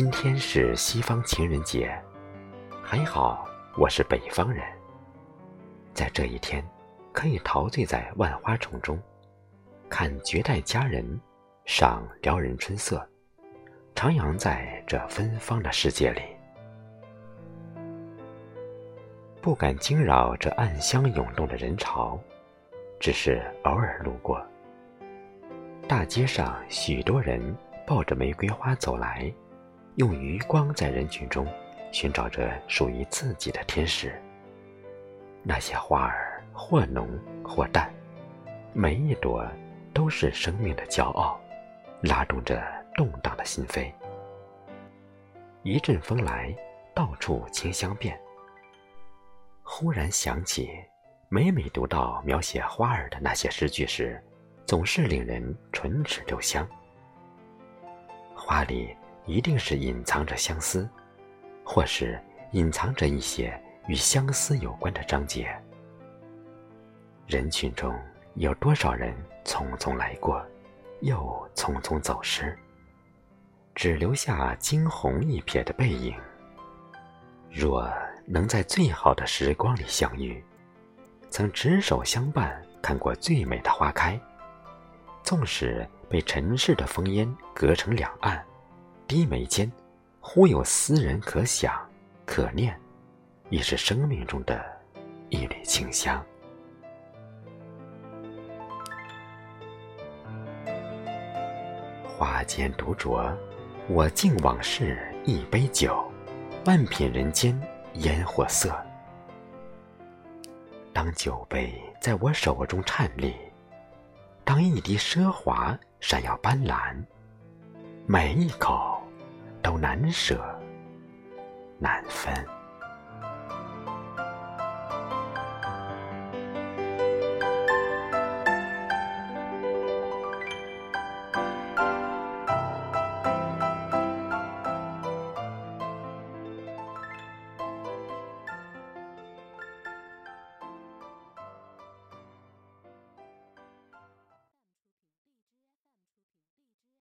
今天是西方情人节，还好我是北方人。在这一天，可以陶醉在万花丛中，看绝代佳人，赏撩人春色，徜徉在这芬芳的世界里，不敢惊扰这暗香涌动的人潮，只是偶尔路过。大街上，许多人抱着玫瑰花走来。用余光在人群中寻找着属于自己的天使。那些花儿或浓或淡，每一朵都是生命的骄傲，拉动着动荡的心扉。一阵风来，到处清香遍。忽然想起，每每读到描写花儿的那些诗句时，总是令人唇齿留香。花里。一定是隐藏着相思，或是隐藏着一些与相思有关的章节。人群中有多少人匆匆来过，又匆匆走失，只留下惊鸿一瞥的背影。若能在最好的时光里相遇，曾执手相伴看过最美的花开，纵使被尘世的烽烟隔成两岸。低眉间，忽有斯人可想可念，亦是生命中的一缕清香。花间独酌，我敬往事一杯酒，半品人间烟火色。当酒杯在我手中颤栗，当一滴奢华闪耀斑斓，每一口。都难舍难分。